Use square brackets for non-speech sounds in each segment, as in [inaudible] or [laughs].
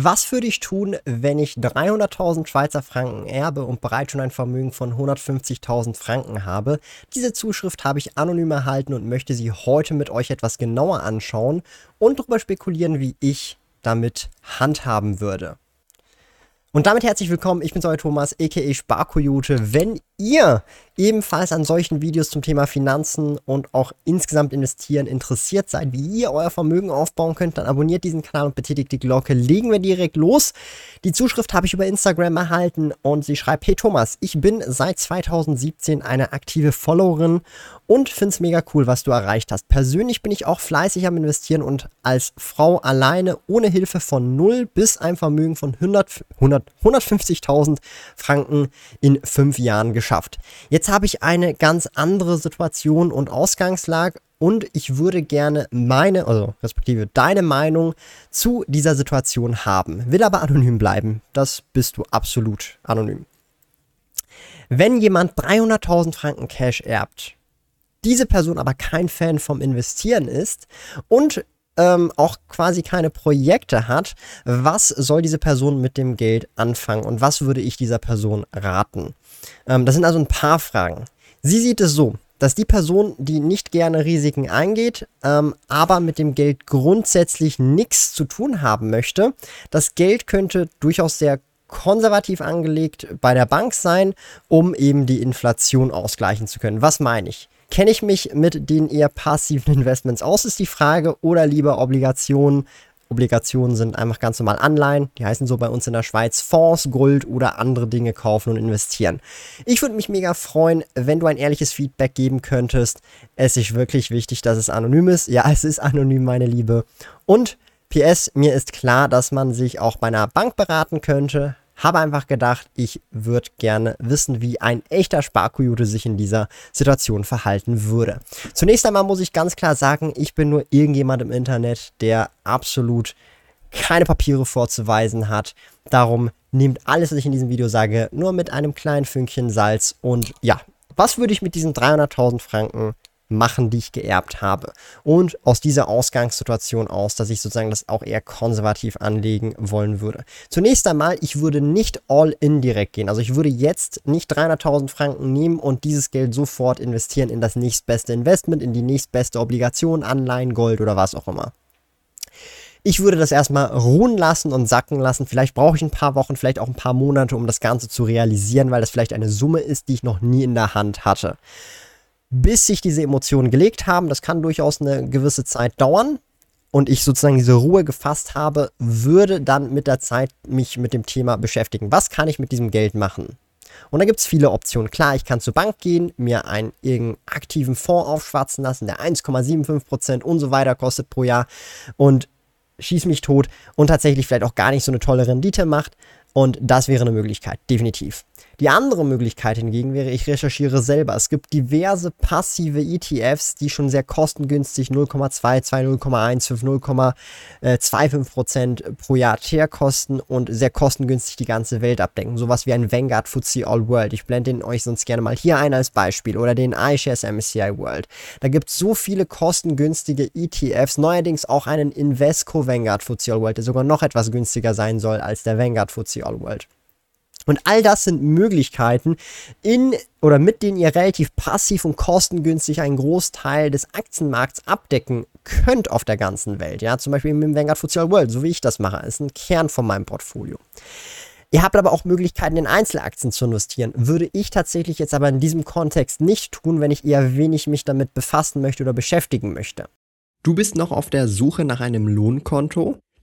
Was würde ich tun, wenn ich 300.000 Schweizer Franken erbe und bereits schon ein Vermögen von 150.000 Franken habe? Diese Zuschrift habe ich anonym erhalten und möchte sie heute mit euch etwas genauer anschauen und darüber spekulieren, wie ich damit handhaben würde. Und damit herzlich willkommen, ich bin euer Thomas, a.k.a. Sparkoyote. Wenn ihr ebenfalls an solchen Videos zum Thema Finanzen und auch insgesamt investieren interessiert seid, wie ihr euer Vermögen aufbauen könnt, dann abonniert diesen Kanal und betätigt die Glocke. Legen wir direkt los. Die Zuschrift habe ich über Instagram erhalten und sie schreibt, hey Thomas, ich bin seit 2017 eine aktive Followerin und finde es mega cool, was du erreicht hast. Persönlich bin ich auch fleißig am Investieren und als Frau alleine ohne Hilfe von 0 bis ein Vermögen von 100, 100 150.000 Franken in fünf Jahren geschafft. Jetzt habe ich eine ganz andere Situation und Ausgangslage und ich würde gerne meine, also respektive deine Meinung zu dieser Situation haben. Will aber anonym bleiben. Das bist du absolut anonym. Wenn jemand 300.000 Franken Cash erbt, diese Person aber kein Fan vom Investieren ist und ähm, auch quasi keine Projekte hat, was soll diese Person mit dem Geld anfangen und was würde ich dieser Person raten? Ähm, das sind also ein paar Fragen. Sie sieht es so, dass die Person, die nicht gerne Risiken eingeht, ähm, aber mit dem Geld grundsätzlich nichts zu tun haben möchte, das Geld könnte durchaus sehr konservativ angelegt bei der Bank sein, um eben die Inflation ausgleichen zu können. Was meine ich? Kenne ich mich mit den eher passiven [laughs] Investments aus, ist die Frage, oder lieber Obligationen? Obligationen sind einfach ganz normal Anleihen, die heißen so bei uns in der Schweiz Fonds, Gold oder andere Dinge kaufen und investieren. Ich würde mich mega freuen, wenn du ein ehrliches Feedback geben könntest. Es ist wirklich wichtig, dass es anonym ist. Ja, es ist anonym, meine Liebe. Und PS, mir ist klar, dass man sich auch bei einer Bank beraten könnte. Habe einfach gedacht, ich würde gerne wissen, wie ein echter Sparkoyote sich in dieser Situation verhalten würde. Zunächst einmal muss ich ganz klar sagen, ich bin nur irgendjemand im Internet, der absolut keine Papiere vorzuweisen hat. Darum nehmt alles, was ich in diesem Video sage, nur mit einem kleinen Fünkchen Salz. Und ja, was würde ich mit diesen 300.000 Franken machen, die ich geerbt habe. Und aus dieser Ausgangssituation aus, dass ich sozusagen das auch eher konservativ anlegen wollen würde. Zunächst einmal, ich würde nicht all in direkt gehen. Also ich würde jetzt nicht 300.000 Franken nehmen und dieses Geld sofort investieren in das nächstbeste Investment, in die nächstbeste Obligation, Anleihen, Gold oder was auch immer. Ich würde das erstmal ruhen lassen und sacken lassen. Vielleicht brauche ich ein paar Wochen, vielleicht auch ein paar Monate, um das Ganze zu realisieren, weil das vielleicht eine Summe ist, die ich noch nie in der Hand hatte bis sich diese Emotionen gelegt haben. Das kann durchaus eine gewisse Zeit dauern. Und ich sozusagen diese Ruhe gefasst habe, würde dann mit der Zeit mich mit dem Thema beschäftigen. Was kann ich mit diesem Geld machen? Und da gibt es viele Optionen. Klar, ich kann zur Bank gehen, mir einen irgendeinen aktiven Fonds aufschwatzen lassen, der 1,75% und so weiter kostet pro Jahr und schieß mich tot und tatsächlich vielleicht auch gar nicht so eine tolle Rendite macht. Und das wäre eine Möglichkeit, definitiv. Die andere Möglichkeit hingegen wäre, ich recherchiere selber. Es gibt diverse passive ETFs, die schon sehr kostengünstig 0,22, 0,15, 0,25% pro Jahr TER kosten und sehr kostengünstig die ganze Welt abdecken. Sowas wie ein Vanguard FTSE All World. Ich blende den euch sonst gerne mal hier ein als Beispiel oder den iShares MSCI World. Da gibt es so viele kostengünstige ETFs, neuerdings auch einen Invesco Vanguard FTSE All World, der sogar noch etwas günstiger sein soll als der Vanguard FTSE All World. Und all das sind Möglichkeiten, in oder mit denen ihr relativ passiv und kostengünstig einen Großteil des Aktienmarkts abdecken könnt auf der ganzen Welt. Ja, zum Beispiel im Vanguard FTSE World, so wie ich das mache, ist ein Kern von meinem Portfolio. Ihr habt aber auch Möglichkeiten, in Einzelaktien zu investieren. Würde ich tatsächlich jetzt aber in diesem Kontext nicht tun, wenn ich eher wenig mich damit befassen möchte oder beschäftigen möchte. Du bist noch auf der Suche nach einem Lohnkonto?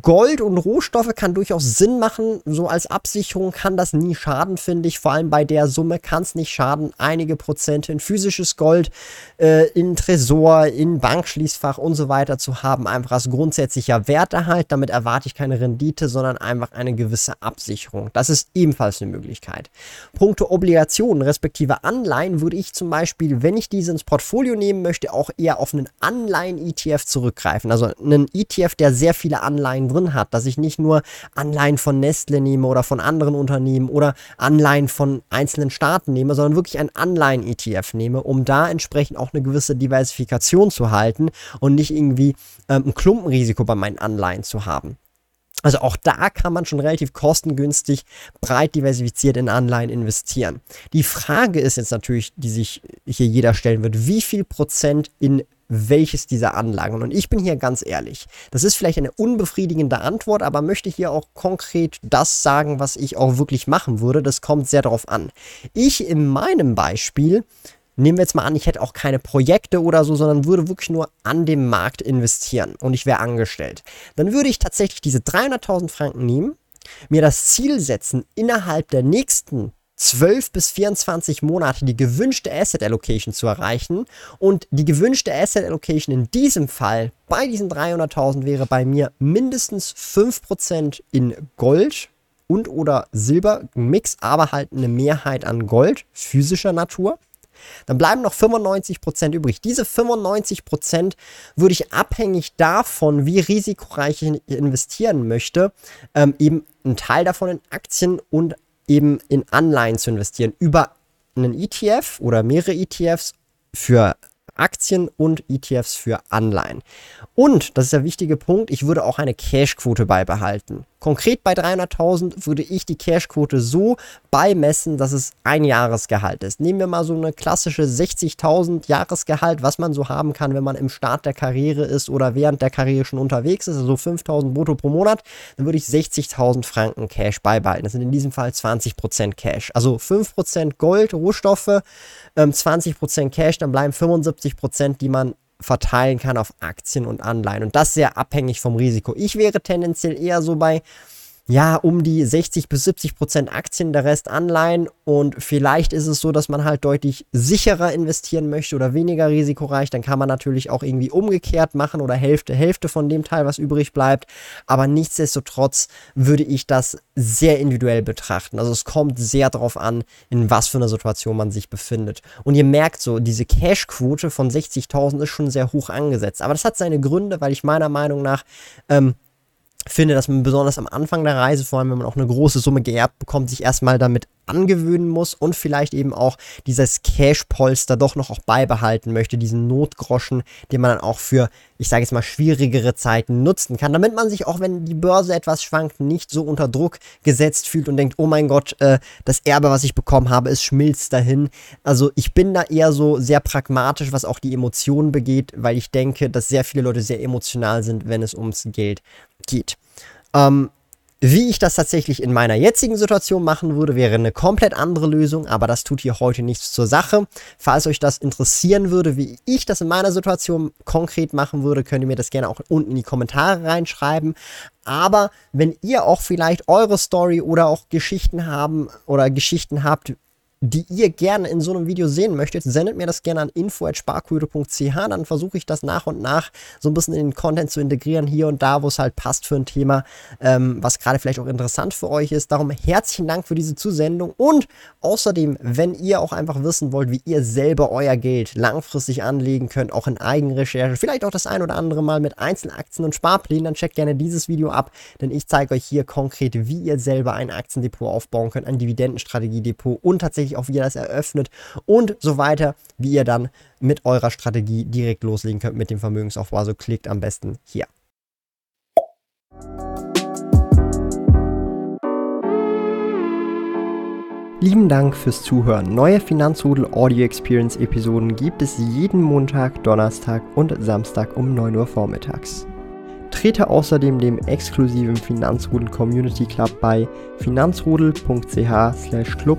Gold und Rohstoffe kann durchaus Sinn machen. So als Absicherung kann das nie schaden, finde ich. Vor allem bei der Summe kann es nicht schaden. Einige Prozente in physisches Gold, äh, in Tresor, in Bankschließfach und so weiter zu haben. Einfach als grundsätzlicher Werterhalt. Damit erwarte ich keine Rendite, sondern einfach eine gewisse Absicherung. Das ist ebenfalls eine Möglichkeit. Punkte Obligationen respektive Anleihen würde ich zum Beispiel, wenn ich diese ins Portfolio nehmen möchte, auch eher auf einen Anleihen-ETF zurückgreifen. Also einen ETF, der sehr viele Anleihen Anleihen drin hat, dass ich nicht nur Anleihen von Nestle nehme oder von anderen Unternehmen oder Anleihen von einzelnen Staaten nehme, sondern wirklich ein Anleihen-ETF nehme, um da entsprechend auch eine gewisse Diversifikation zu halten und nicht irgendwie ähm, ein Klumpenrisiko bei meinen Anleihen zu haben. Also auch da kann man schon relativ kostengünstig breit diversifiziert in Anleihen investieren. Die Frage ist jetzt natürlich, die sich hier jeder stellen wird, wie viel Prozent in welches dieser Anlagen. Und ich bin hier ganz ehrlich. Das ist vielleicht eine unbefriedigende Antwort, aber möchte hier auch konkret das sagen, was ich auch wirklich machen würde. Das kommt sehr darauf an. Ich in meinem Beispiel Nehmen wir jetzt mal an, ich hätte auch keine Projekte oder so, sondern würde wirklich nur an dem Markt investieren und ich wäre angestellt. Dann würde ich tatsächlich diese 300.000 Franken nehmen, mir das Ziel setzen, innerhalb der nächsten 12 bis 24 Monate die gewünschte Asset Allocation zu erreichen. Und die gewünschte Asset Allocation in diesem Fall bei diesen 300.000 wäre bei mir mindestens 5% in Gold und oder Silber, Mix, aber halt eine Mehrheit an Gold physischer Natur. Dann bleiben noch 95% übrig. Diese 95% würde ich abhängig davon, wie risikoreich ich investieren möchte, ähm, eben einen Teil davon in Aktien und eben in Anleihen zu investieren über einen ETF oder mehrere ETFs für Aktien und ETFs für Anleihen. Und, das ist der wichtige Punkt, ich würde auch eine Cashquote beibehalten. Konkret bei 300.000 würde ich die Cashquote so beimessen, dass es ein Jahresgehalt ist. Nehmen wir mal so eine klassische 60.000 Jahresgehalt, was man so haben kann, wenn man im Start der Karriere ist oder während der Karriere schon unterwegs ist, also 5.000 brutto pro Monat, dann würde ich 60.000 Franken Cash beibehalten. Das sind in diesem Fall 20% Cash. Also 5% Gold, Rohstoffe, 20% ähm, Cash, dann bleiben 75%, die man verteilen kann auf Aktien und Anleihen. Und das sehr abhängig vom Risiko. Ich wäre tendenziell eher so bei ja, um die 60 bis 70 Prozent Aktien, der Rest Anleihen. Und vielleicht ist es so, dass man halt deutlich sicherer investieren möchte oder weniger risikoreich. Dann kann man natürlich auch irgendwie umgekehrt machen oder Hälfte, Hälfte von dem Teil, was übrig bleibt. Aber nichtsdestotrotz würde ich das sehr individuell betrachten. Also es kommt sehr darauf an, in was für einer Situation man sich befindet. Und ihr merkt so, diese Cash-Quote von 60.000 ist schon sehr hoch angesetzt. Aber das hat seine Gründe, weil ich meiner Meinung nach ähm, finde, dass man besonders am Anfang der Reise, vor allem wenn man auch eine große Summe geerbt bekommt, sich erstmal damit angewöhnen muss und vielleicht eben auch dieses Cash-Polster doch noch auch beibehalten möchte, diesen Notgroschen, den man dann auch für, ich sage jetzt mal, schwierigere Zeiten nutzen kann, damit man sich auch, wenn die Börse etwas schwankt, nicht so unter Druck gesetzt fühlt und denkt, oh mein Gott, äh, das Erbe, was ich bekommen habe, es schmilzt dahin. Also ich bin da eher so sehr pragmatisch, was auch die Emotionen begeht, weil ich denke, dass sehr viele Leute sehr emotional sind, wenn es ums Geld geht. Ähm, wie ich das tatsächlich in meiner jetzigen Situation machen würde, wäre eine komplett andere Lösung, aber das tut hier heute nichts zur Sache. Falls euch das interessieren würde, wie ich das in meiner Situation konkret machen würde, könnt ihr mir das gerne auch unten in die Kommentare reinschreiben. Aber wenn ihr auch vielleicht eure Story oder auch Geschichten haben oder Geschichten habt, die ihr gerne in so einem Video sehen möchtet, sendet mir das gerne an info.sparquote.ch. Dann versuche ich das nach und nach so ein bisschen in den Content zu integrieren, hier und da, wo es halt passt für ein Thema, ähm, was gerade vielleicht auch interessant für euch ist. Darum herzlichen Dank für diese Zusendung und außerdem, wenn ihr auch einfach wissen wollt, wie ihr selber euer Geld langfristig anlegen könnt, auch in Eigenrecherche, vielleicht auch das ein oder andere Mal mit Einzelaktien und Sparplänen, dann checkt gerne dieses Video ab, denn ich zeige euch hier konkret, wie ihr selber ein Aktiendepot aufbauen könnt, ein Dividendenstrategiedepot und tatsächlich tatsächlich auch, wie ihr das eröffnet und so weiter, wie ihr dann mit eurer Strategie direkt loslegen könnt mit dem Vermögensaufbau. Also klickt am besten hier. Lieben Dank fürs Zuhören. Neue Finanzrudel Audio Experience Episoden gibt es jeden Montag, Donnerstag und Samstag um 9 Uhr vormittags. Trete außerdem dem exklusiven Finanzrudel Community Club bei finanzrudel.ch/club